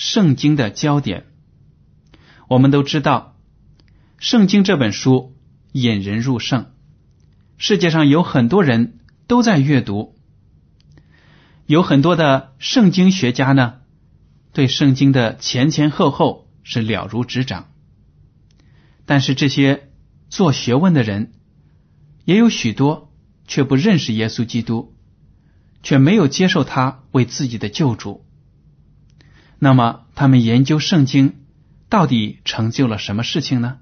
圣经的焦点。我们都知道，圣经这本书引人入胜，世界上有很多人都在阅读，有很多的圣经学家呢，对圣经的前前后后是了如指掌。但是这些做学问的人，也有许多。却不认识耶稣基督，却没有接受他为自己的救主。那么，他们研究圣经到底成就了什么事情呢？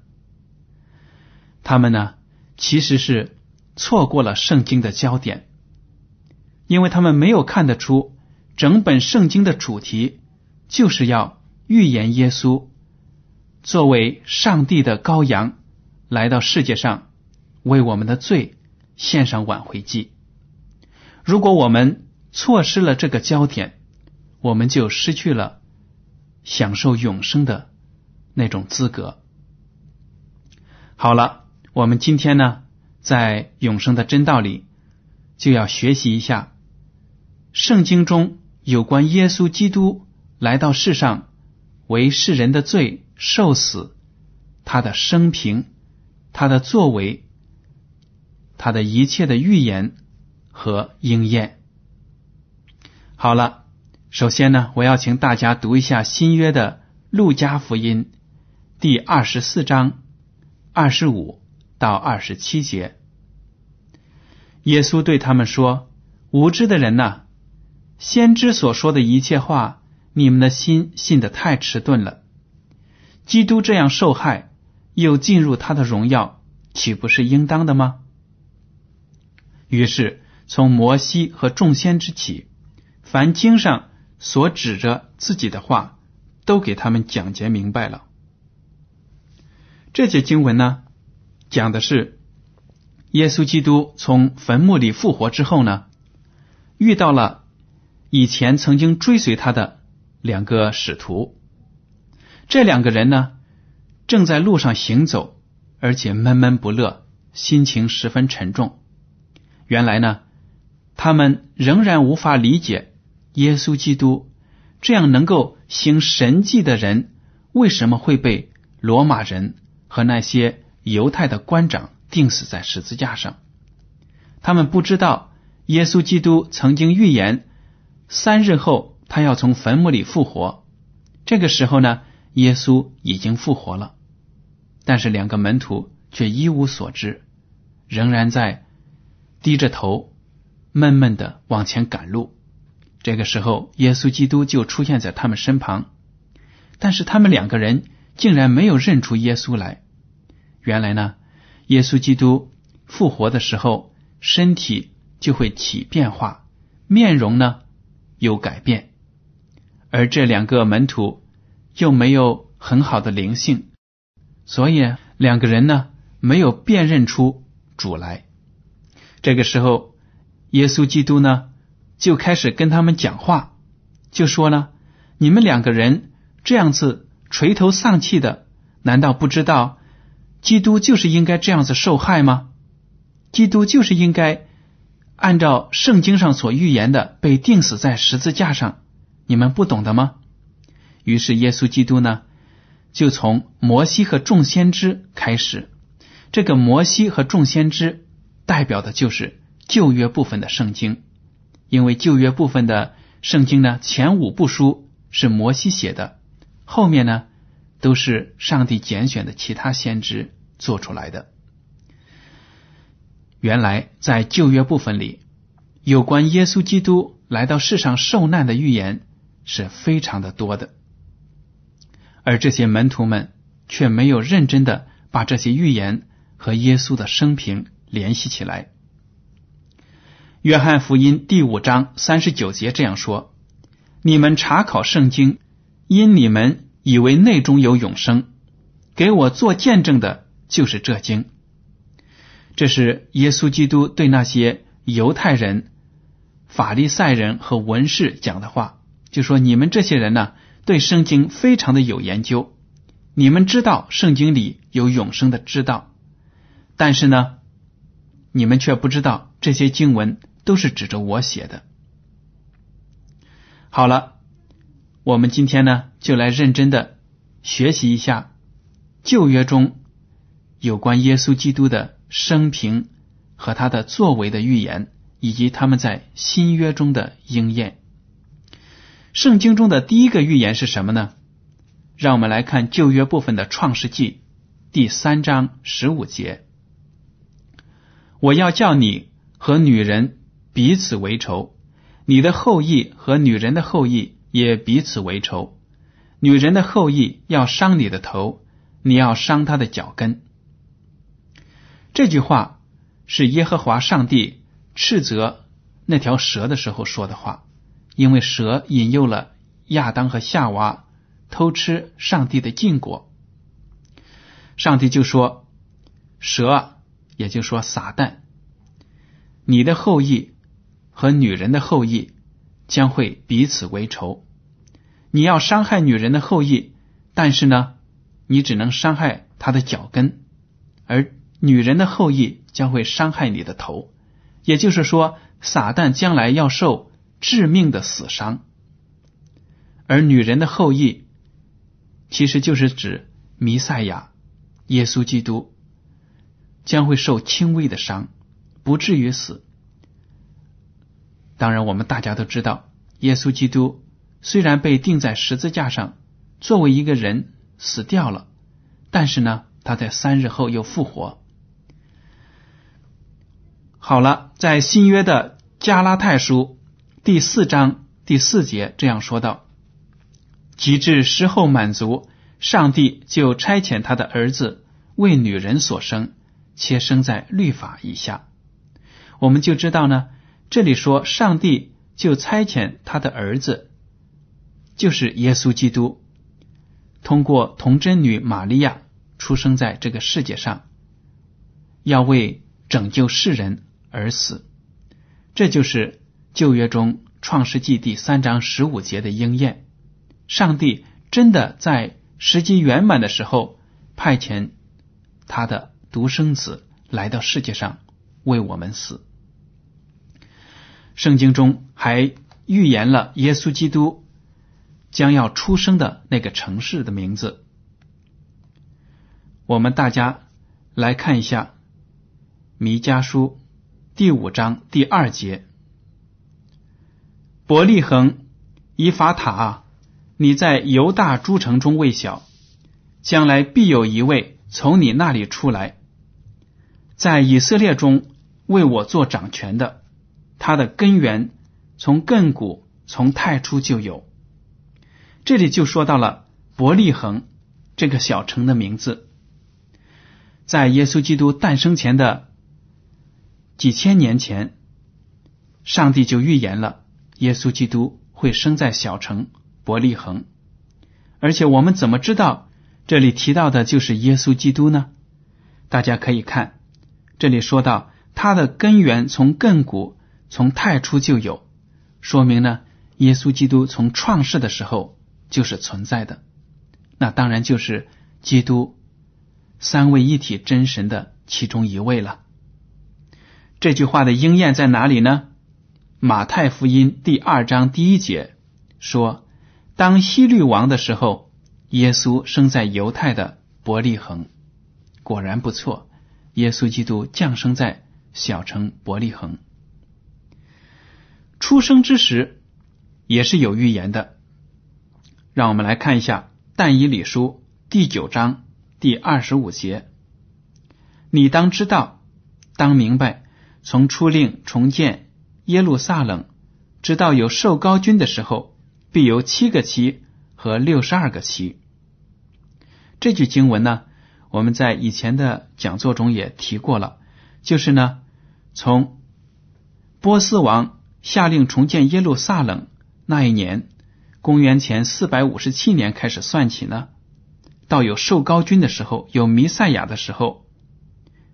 他们呢，其实是错过了圣经的焦点，因为他们没有看得出整本圣经的主题就是要预言耶稣作为上帝的羔羊来到世界上为我们的罪。献上挽回祭。如果我们错失了这个焦点，我们就失去了享受永生的那种资格。好了，我们今天呢，在永生的真道里，就要学习一下圣经中有关耶稣基督来到世上为世人的罪受死，他的生平，他的作为。他的一切的预言和应验。好了，首先呢，我要请大家读一下新约的路加福音第二十四章二十五到二十七节。耶稣对他们说：“无知的人呐，先知所说的一切话，你们的心信的太迟钝了。基督这样受害，又进入他的荣耀，岂不是应当的吗？”于是，从摩西和众先之起，凡经上所指着自己的话，都给他们讲解明白了。这节经文呢，讲的是耶稣基督从坟墓里复活之后呢，遇到了以前曾经追随他的两个使徒。这两个人呢，正在路上行走，而且闷闷不乐，心情十分沉重。原来呢，他们仍然无法理解耶稣基督这样能够行神迹的人为什么会被罗马人和那些犹太的官长钉死在十字架上。他们不知道耶稣基督曾经预言三日后他要从坟墓里复活。这个时候呢，耶稣已经复活了，但是两个门徒却一无所知，仍然在。低着头，闷闷的往前赶路。这个时候，耶稣基督就出现在他们身旁，但是他们两个人竟然没有认出耶稣来。原来呢，耶稣基督复活的时候，身体就会起变化，面容呢有改变，而这两个门徒又没有很好的灵性，所以两个人呢没有辨认出主来。这个时候，耶稣基督呢就开始跟他们讲话，就说呢：“你们两个人这样子垂头丧气的，难道不知道基督就是应该这样子受害吗？基督就是应该按照圣经上所预言的被钉死在十字架上，你们不懂的吗？于是耶稣基督呢，就从摩西和众先知开始。这个摩西和众先知代表的就是旧约部分的圣经，因为旧约部分的圣经呢，前五部书是摩西写的，后面呢都是上帝拣选的其他先知做出来的。原来在旧约部分里，有关耶稣基督来到世上受难的预言是非常的多的，而这些门徒们却没有认真的把这些预言。和耶稣的生平联系起来。约翰福音第五章三十九节这样说：“你们查考圣经，因你们以为内中有永生，给我做见证的，就是这经。”这是耶稣基督对那些犹太人、法利赛人和文士讲的话，就说：“你们这些人呢，对圣经非常的有研究，你们知道圣经里有永生的知道。”但是呢，你们却不知道这些经文都是指着我写的。好了，我们今天呢就来认真的学习一下旧约中有关耶稣基督的生平和他的作为的预言，以及他们在新约中的应验。圣经中的第一个预言是什么呢？让我们来看旧约部分的创世纪第三章十五节。我要叫你和女人彼此为仇，你的后裔和女人的后裔也彼此为仇。女人的后裔要伤你的头，你要伤他的脚跟。这句话是耶和华上帝斥责那条蛇的时候说的话，因为蛇引诱了亚当和夏娃偷吃上帝的禁果。上帝就说：“蛇。”也就是说，撒旦，你的后裔和女人的后裔将会彼此为仇。你要伤害女人的后裔，但是呢，你只能伤害她的脚跟，而女人的后裔将会伤害你的头。也就是说，撒旦将来要受致命的死伤，而女人的后裔其实就是指弥赛亚耶稣基督。将会受轻微的伤，不至于死。当然，我们大家都知道，耶稣基督虽然被钉在十字架上，作为一个人死掉了，但是呢，他在三日后又复活。好了，在新约的加拉太书第四章第四节这样说道：“及至时候满足，上帝就差遣他的儿子为女人所生。”且生在律法以下，我们就知道呢。这里说上帝就差遣他的儿子，就是耶稣基督，通过童贞女玛利亚出生在这个世界上，要为拯救世人而死。这就是旧约中创世纪第三章十五节的应验。上帝真的在时机圆满的时候派遣他的。独生子来到世界上为我们死。圣经中还预言了耶稣基督将要出生的那个城市的名字。我们大家来看一下弥迦书第五章第二节：伯利恒以法塔，你在犹大诸城中未小，将来必有一位从你那里出来。在以色列中为我做掌权的，他的根源从亘古从太初就有。这里就说到了伯利恒这个小城的名字，在耶稣基督诞生前的几千年前，上帝就预言了耶稣基督会生在小城伯利恒。而且我们怎么知道这里提到的就是耶稣基督呢？大家可以看。这里说到它的根源从亘古从太初就有，说明呢，耶稣基督从创世的时候就是存在的。那当然就是基督三位一体真神的其中一位了。这句话的应验在哪里呢？马太福音第二章第一节说：“当希律王的时候，耶稣生在犹太的伯利恒。”果然不错，耶稣基督降生在小城伯利恒。出生之时也是有预言的。让我们来看一下《但以理书》第九章第二十五节：“你当知道，当明白，从出令重建。”耶路撒冷，直到有受高君的时候，必有七个期和六十二个期。这句经文呢，我们在以前的讲座中也提过了，就是呢，从波斯王下令重建耶路撒冷那一年，公元前四百五十七年开始算起呢，到有受高君的时候，有弥赛亚的时候，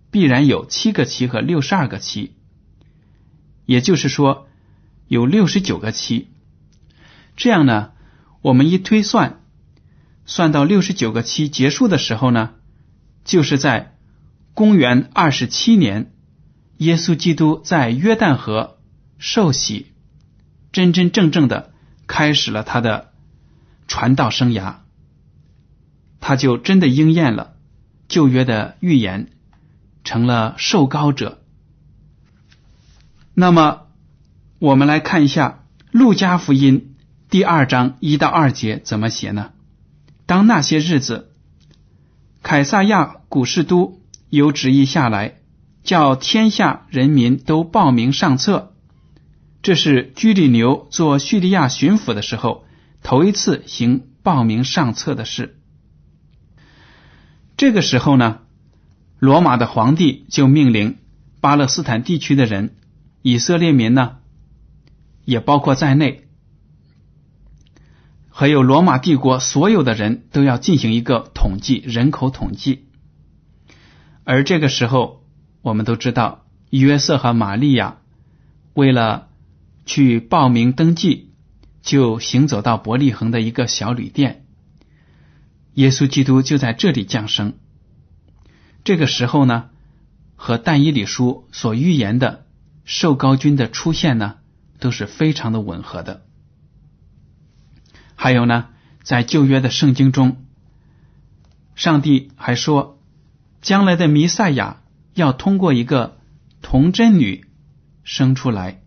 必然有七个旗和六十二个旗。也就是说，有六十九个期。这样呢，我们一推算，算到六十九个期结束的时候呢，就是在公元二十七年，耶稣基督在约旦河受洗，真真正正的开始了他的传道生涯，他就真的应验了旧约的预言，成了受膏者。那么，我们来看一下《路加福音》第二章一到二节怎么写呢？当那些日子，凯撒亚古士都有旨意下来，叫天下人民都报名上册。这是居里牛做叙利亚巡抚的时候头一次行报名上册的事。这个时候呢，罗马的皇帝就命令巴勒斯坦地区的人。以色列民呢，也包括在内，还有罗马帝国所有的人都要进行一个统计，人口统计。而这个时候，我们都知道，约瑟和玛利亚为了去报名登记，就行走到伯利恒的一个小旅店。耶稣基督就在这里降生。这个时候呢，和但以理书所预言的。受高君的出现呢，都是非常的吻合的。还有呢，在旧约的圣经中，上帝还说，将来的弥赛亚要通过一个童贞女生出来。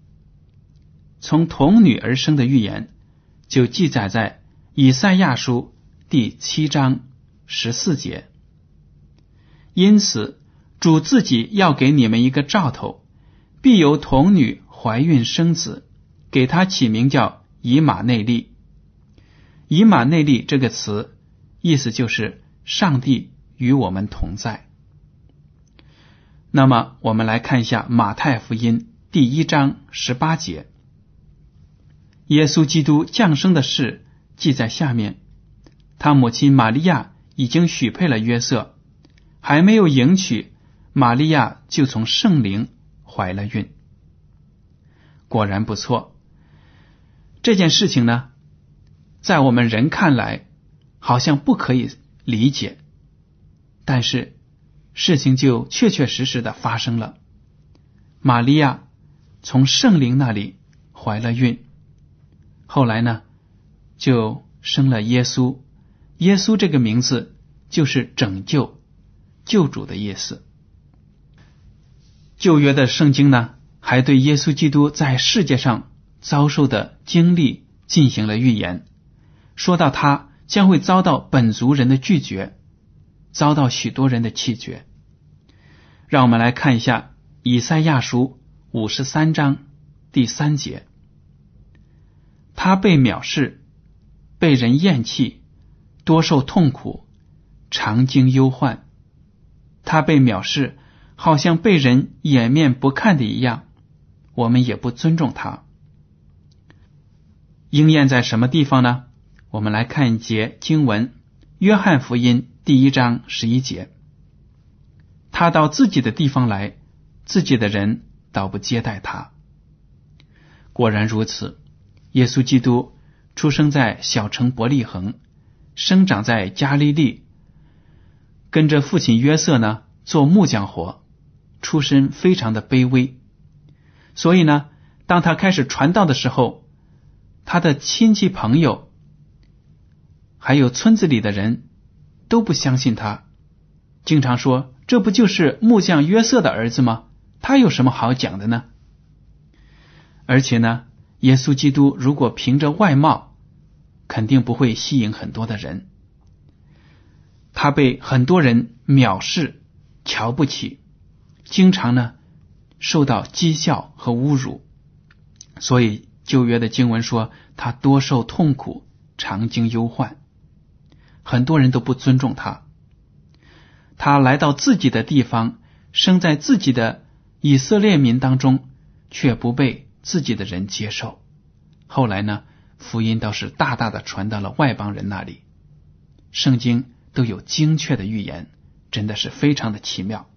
从童女而生的预言，就记载在以赛亚书第七章十四节。因此，主自己要给你们一个兆头。必由童女怀孕生子，给他起名叫以马内利。以马内利这个词，意思就是上帝与我们同在。那么，我们来看一下马太福音第一章十八节，耶稣基督降生的事记在下面。他母亲玛利亚已经许配了约瑟，还没有迎娶，玛利亚就从圣灵。怀了孕，果然不错。这件事情呢，在我们人看来好像不可以理解，但是事情就确确实实的发生了。玛利亚从圣灵那里怀了孕，后来呢，就生了耶稣。耶稣这个名字就是拯救、救主的意思。旧约的圣经呢，还对耶稣基督在世界上遭受的经历进行了预言，说到他将会遭到本族人的拒绝，遭到许多人的弃绝。让我们来看一下以赛亚书五十三章第三节：他被藐视，被人厌弃，多受痛苦，常经忧患。他被藐视。好像被人掩面不看的一样，我们也不尊重他。应验在什么地方呢？我们来看一节经文：《约翰福音》第一章十一节。他到自己的地方来，自己的人倒不接待他。果然如此，耶稣基督出生在小城伯利恒，生长在加利利，跟着父亲约瑟呢做木匠活，出身非常的卑微。所以呢，当他开始传道的时候，他的亲戚朋友还有村子里的人都不相信他，经常说：“这不就是木匠约瑟的儿子吗？他有什么好讲的呢？”而且呢，耶稣基督如果凭着外貌，肯定不会吸引很多的人。他被很多人藐视、瞧不起，经常呢受到讥笑和侮辱。所以旧约的经文说他多受痛苦，常经忧患，很多人都不尊重他。他来到自己的地方，生在自己的以色列民当中，却不被。自己的人接受，后来呢，福音倒是大大的传到了外邦人那里。圣经都有精确的预言，真的是非常的奇妙。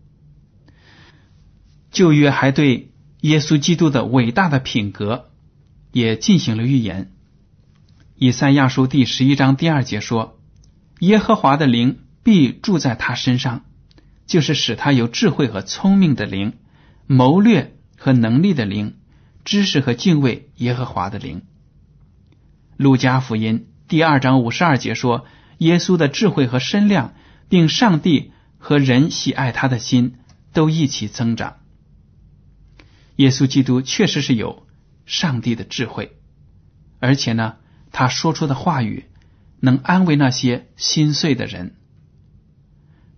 旧约还对耶稣基督的伟大的品格也进行了预言。以赛亚书第十一章第二节说：“耶和华的灵必住在他身上，就是使他有智慧和聪明的灵，谋略和能力的灵。”知识和敬畏耶和华的灵。路加福音第二章五十二节说：“耶稣的智慧和身量，并上帝和人喜爱他的心，都一起增长。”耶稣基督确实是有上帝的智慧，而且呢，他说出的话语能安慰那些心碎的人。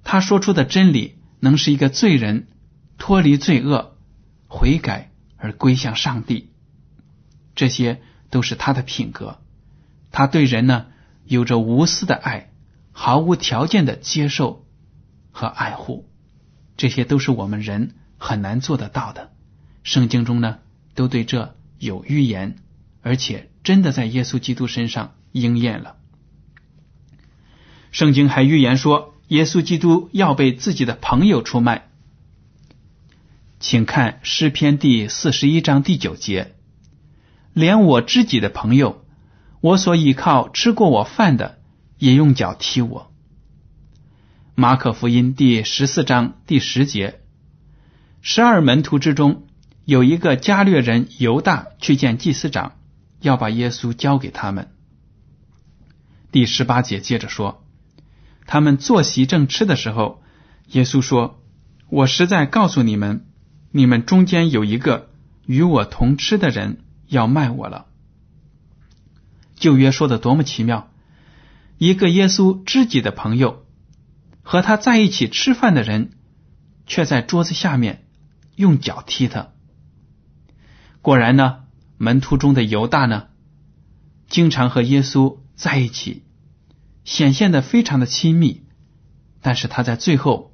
他说出的真理能使一个罪人脱离罪恶、悔改。而归向上帝，这些都是他的品格。他对人呢有着无私的爱，毫无条件的接受和爱护，这些都是我们人很难做得到的。圣经中呢都对这有预言，而且真的在耶稣基督身上应验了。圣经还预言说，耶稣基督要被自己的朋友出卖。请看诗篇第四十一章第九节，连我知己的朋友，我所倚靠吃过我饭的，也用脚踢我。马可福音第十四章第十节，十二门徒之中有一个加略人犹大去见祭司长，要把耶稣交给他们。第十八节接着说，他们坐席正吃的时候，耶稣说：“我实在告诉你们。”你们中间有一个与我同吃的人要卖我了。旧约说的多么奇妙！一个耶稣知己的朋友和他在一起吃饭的人，却在桌子下面用脚踢他。果然呢，门徒中的犹大呢，经常和耶稣在一起，显现的非常的亲密，但是他在最后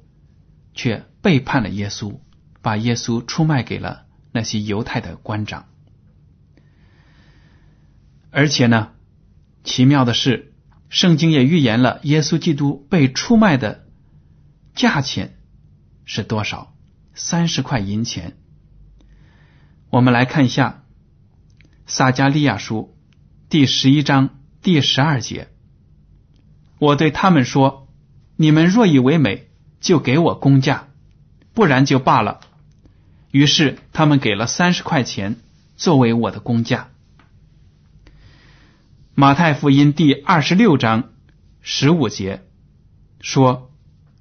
却背叛了耶稣。把耶稣出卖给了那些犹太的官长，而且呢，奇妙的是，圣经也预言了耶稣基督被出卖的价钱是多少？三十块银钱。我们来看一下撒加利亚书第十一章第十二节：“我对他们说，你们若以为美，就给我工价；不然就罢了。”于是他们给了三十块钱作为我的工价。马太福音第二十六章十五节说：“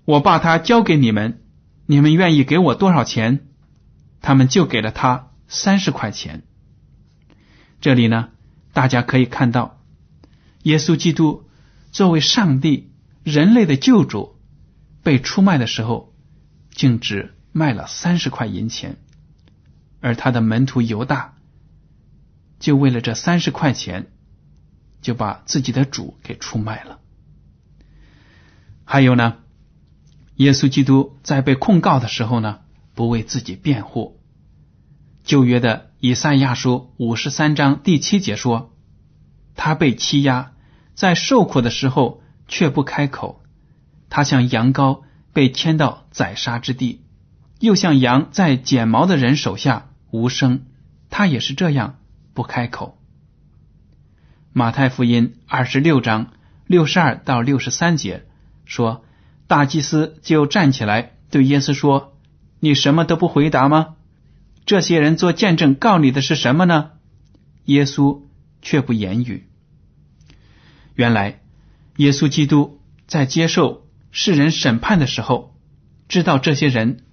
我把他交给你们，你们愿意给我多少钱？”他们就给了他三十块钱。这里呢，大家可以看到，耶稣基督作为上帝、人类的救主，被出卖的时候，竟只。卖了三十块银钱，而他的门徒犹大就为了这三十块钱，就把自己的主给出卖了。还有呢，耶稣基督在被控告的时候呢，不为自己辩护。旧约的以赛亚书五十三章第七节说，他被欺压，在受苦的时候却不开口，他像羊羔被牵到宰杀之地。又像羊在剪毛的人手下无声，他也是这样不开口。马太福音二十六章六十二到六十三节说，大祭司就站起来对耶稣说：“你什么都不回答吗？这些人做见证告你的是什么呢？”耶稣却不言语。原来，耶稣基督在接受世人审判的时候，知道这些人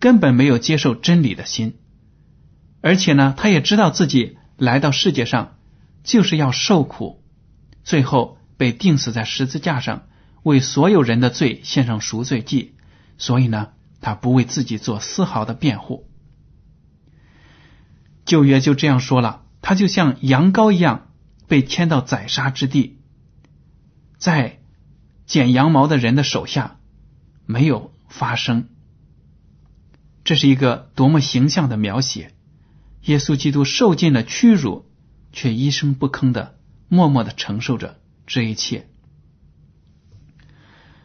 根本没有接受真理的心，而且呢，他也知道自己来到世界上就是要受苦，最后。被钉死在十字架上，为所有人的罪献上赎罪祭，所以呢，他不为自己做丝毫的辩护。旧约就这样说了，他就像羊羔一样被牵到宰杀之地，在剪羊毛的人的手下没有发声。这是一个多么形象的描写！耶稣基督受尽了屈辱，却一声不吭的默默的承受着。这一切，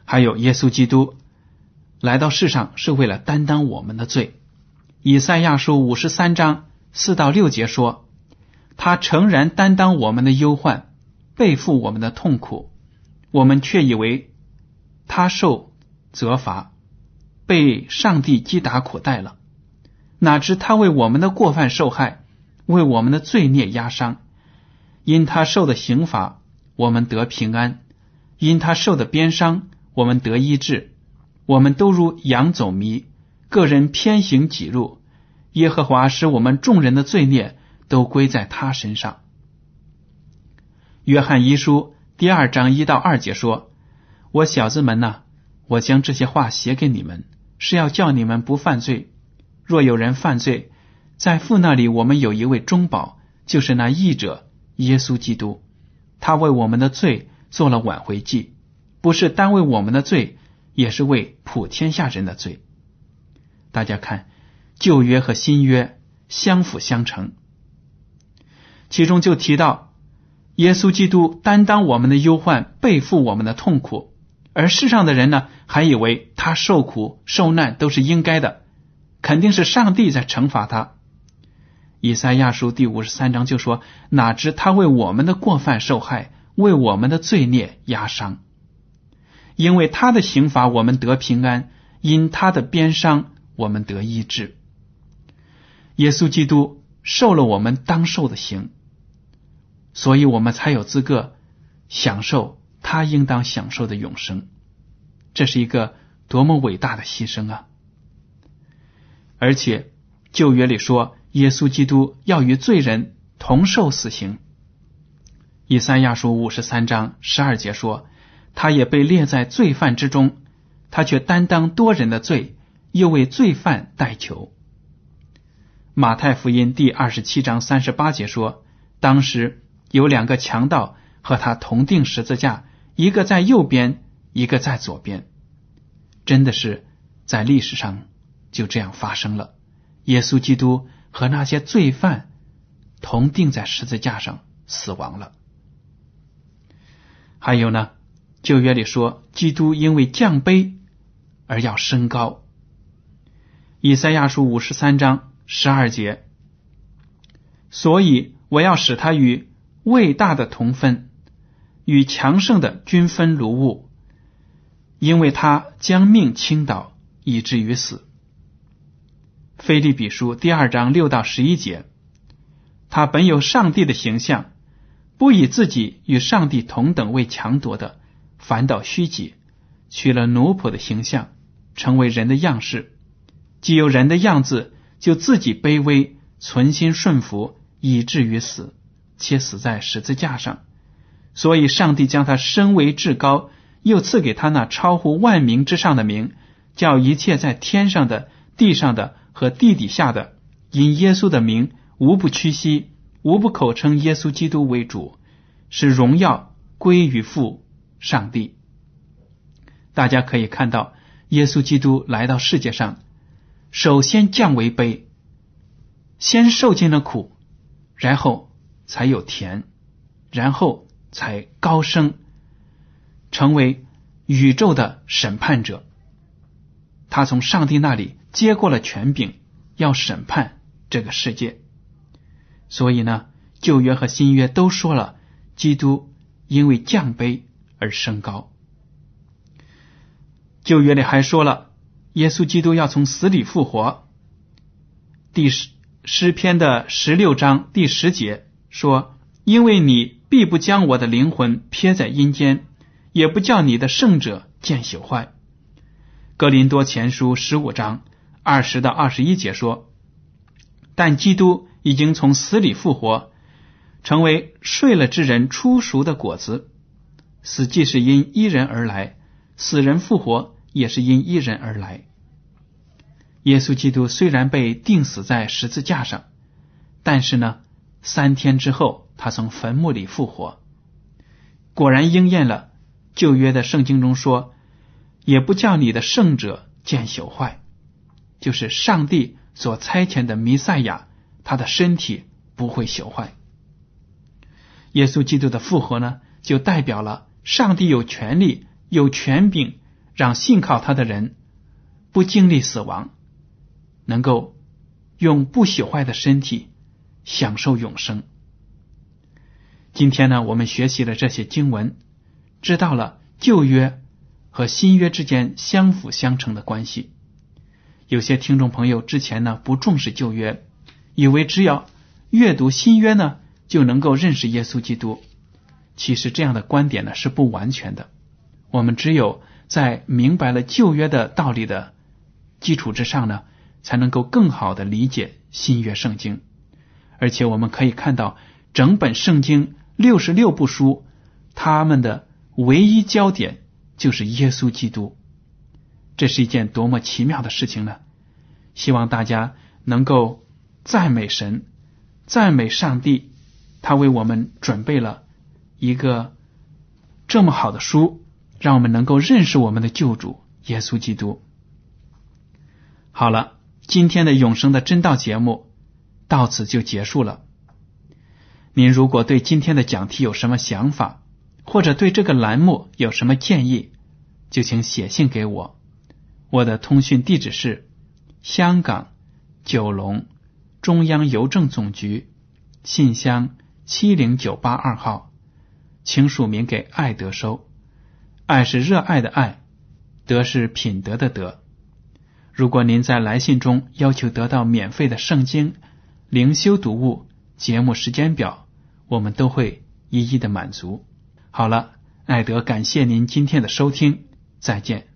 还有耶稣基督来到世上是为了担当我们的罪。以赛亚书五十三章四到六节说：“他诚然担当我们的忧患，背负我们的痛苦，我们却以为他受责罚，被上帝击打苦待了。哪知他为我们的过犯受害，为我们的罪孽压伤。因他受的刑罚。”我们得平安，因他受的鞭伤，我们得医治。我们都如羊走迷，个人偏行己路。耶和华使我们众人的罪孽都归在他身上。约翰一书第二章一到二节说：“我小子们呐，我将这些话写给你们，是要叫你们不犯罪。若有人犯罪，在父那里，我们有一位中保，就是那义者耶稣基督。”他为我们的罪做了挽回祭，不是单为我们的罪，也是为普天下人的罪。大家看，旧约和新约相辅相成，其中就提到耶稣基督担当我们的忧患，背负我们的痛苦，而世上的人呢，还以为他受苦受难都是应该的，肯定是上帝在惩罚他。以赛亚书第五十三章就说：“哪知他为我们的过犯受害，为我们的罪孽压伤。因为他的刑罚，我们得平安；因他的鞭伤，我们得医治。耶稣基督受了我们当受的刑，所以我们才有资格享受他应当享受的永生。这是一个多么伟大的牺牲啊！而且旧约里说。”耶稣基督要与罪人同受死刑。以赛亚书五十三章十二节说：“他也被列在罪犯之中，他却担当多人的罪，又为罪犯代求。”马太福音第二十七章三十八节说：“当时有两个强盗和他同定十字架，一个在右边，一个在左边。”真的是在历史上就这样发生了。耶稣基督。和那些罪犯同钉在十字架上死亡了。还有呢，旧约里说，基督因为降卑而要升高。以赛亚书五十三章十二节，所以我要使他与伟大的同分，与强盛的均分如物，因为他将命倾倒，以至于死。菲利比书第二章六到十一节，他本有上帝的形象，不以自己与上帝同等为强夺的，反倒虚己，取了奴仆的形象，成为人的样式。既有人的样子，就自己卑微，存心顺服，以至于死，且死在十字架上。所以，上帝将他升为至高，又赐给他那超乎万名之上的名，叫一切在天上的、地上的。和地底下的，因耶稣的名，无不屈膝，无不口称耶稣基督为主，使荣耀归于父上帝。大家可以看到，耶稣基督来到世界上，首先降为卑，先受尽了苦，然后才有甜，然后才高升，成为宇宙的审判者。他从上帝那里。接过了权柄，要审判这个世界。所以呢，旧约和新约都说了，基督因为降卑而升高。旧约里还说了，耶稣基督要从死里复活。第十诗篇的十六章第十节说：“因为你必不将我的灵魂撇在阴间，也不叫你的圣者见朽坏。”格林多前书十五章二十到二十一节说：“但基督已经从死里复活，成为睡了之人出熟的果子。死既是因一人而来，死人复活也是因一人而来。耶稣基督虽然被钉死在十字架上，但是呢，三天之后他从坟墓里复活，果然应验了旧约的圣经中说。”也不叫你的圣者见朽坏，就是上帝所差遣的弥赛亚，他的身体不会朽坏。耶稣基督的复活呢，就代表了上帝有权利、有权柄，让信靠他的人不经历死亡，能够用不朽坏的身体享受永生。今天呢，我们学习了这些经文，知道了旧约。和新约之间相辅相成的关系。有些听众朋友之前呢不重视旧约，以为只要阅读新约呢就能够认识耶稣基督。其实这样的观点呢是不完全的。我们只有在明白了旧约的道理的基础之上呢，才能够更好的理解新约圣经。而且我们可以看到，整本圣经六十六部书，他们的唯一焦点。就是耶稣基督，这是一件多么奇妙的事情呢！希望大家能够赞美神，赞美上帝，他为我们准备了一个这么好的书，让我们能够认识我们的救主耶稣基督。好了，今天的永生的真道节目到此就结束了。您如果对今天的讲题有什么想法？或者对这个栏目有什么建议，就请写信给我。我的通讯地址是香港九龙中央邮政总局信箱七零九八二号，请署名给爱德收。爱是热爱的爱，德是品德的德。如果您在来信中要求得到免费的圣经灵修读物、节目时间表，我们都会一一的满足。好了，艾德，感谢您今天的收听，再见。